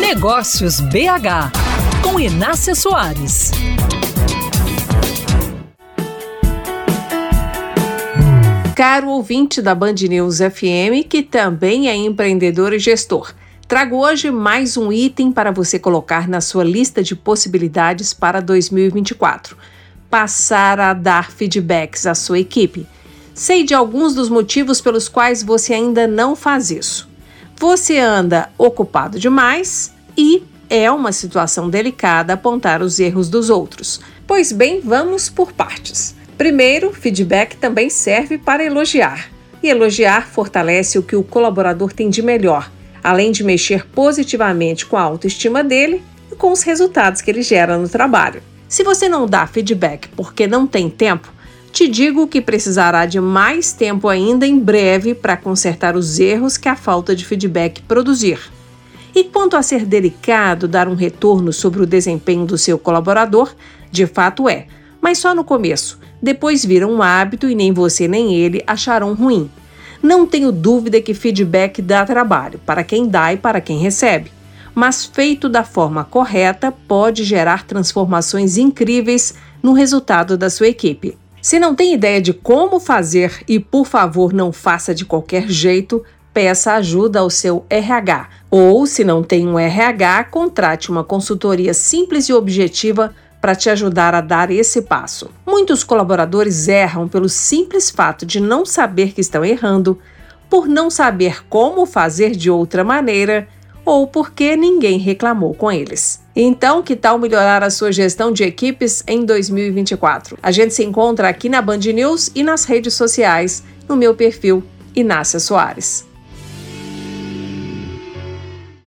Negócios BH, com Inácia Soares. Caro ouvinte da Band News FM, que também é empreendedor e gestor. Trago hoje mais um item para você colocar na sua lista de possibilidades para 2024. Passar a dar feedbacks à sua equipe. Sei de alguns dos motivos pelos quais você ainda não faz isso. Você anda ocupado demais e é uma situação delicada apontar os erros dos outros. Pois bem, vamos por partes. Primeiro, feedback também serve para elogiar. E elogiar fortalece o que o colaborador tem de melhor, além de mexer positivamente com a autoestima dele e com os resultados que ele gera no trabalho. Se você não dá feedback porque não tem tempo, te digo que precisará de mais tempo ainda em breve para consertar os erros que a falta de feedback produzir. E quanto a ser delicado dar um retorno sobre o desempenho do seu colaborador, de fato é, mas só no começo depois vira um hábito e nem você nem ele acharão ruim. Não tenho dúvida que feedback dá trabalho, para quem dá e para quem recebe. Mas feito da forma correta, pode gerar transformações incríveis no resultado da sua equipe. Se não tem ideia de como fazer e por favor não faça de qualquer jeito, peça ajuda ao seu RH. Ou, se não tem um RH, contrate uma consultoria simples e objetiva para te ajudar a dar esse passo. Muitos colaboradores erram pelo simples fato de não saber que estão errando, por não saber como fazer de outra maneira ou porque ninguém reclamou com eles. Então, que tal melhorar a sua gestão de equipes em 2024? A gente se encontra aqui na Band News e nas redes sociais, no meu perfil Inácia Soares.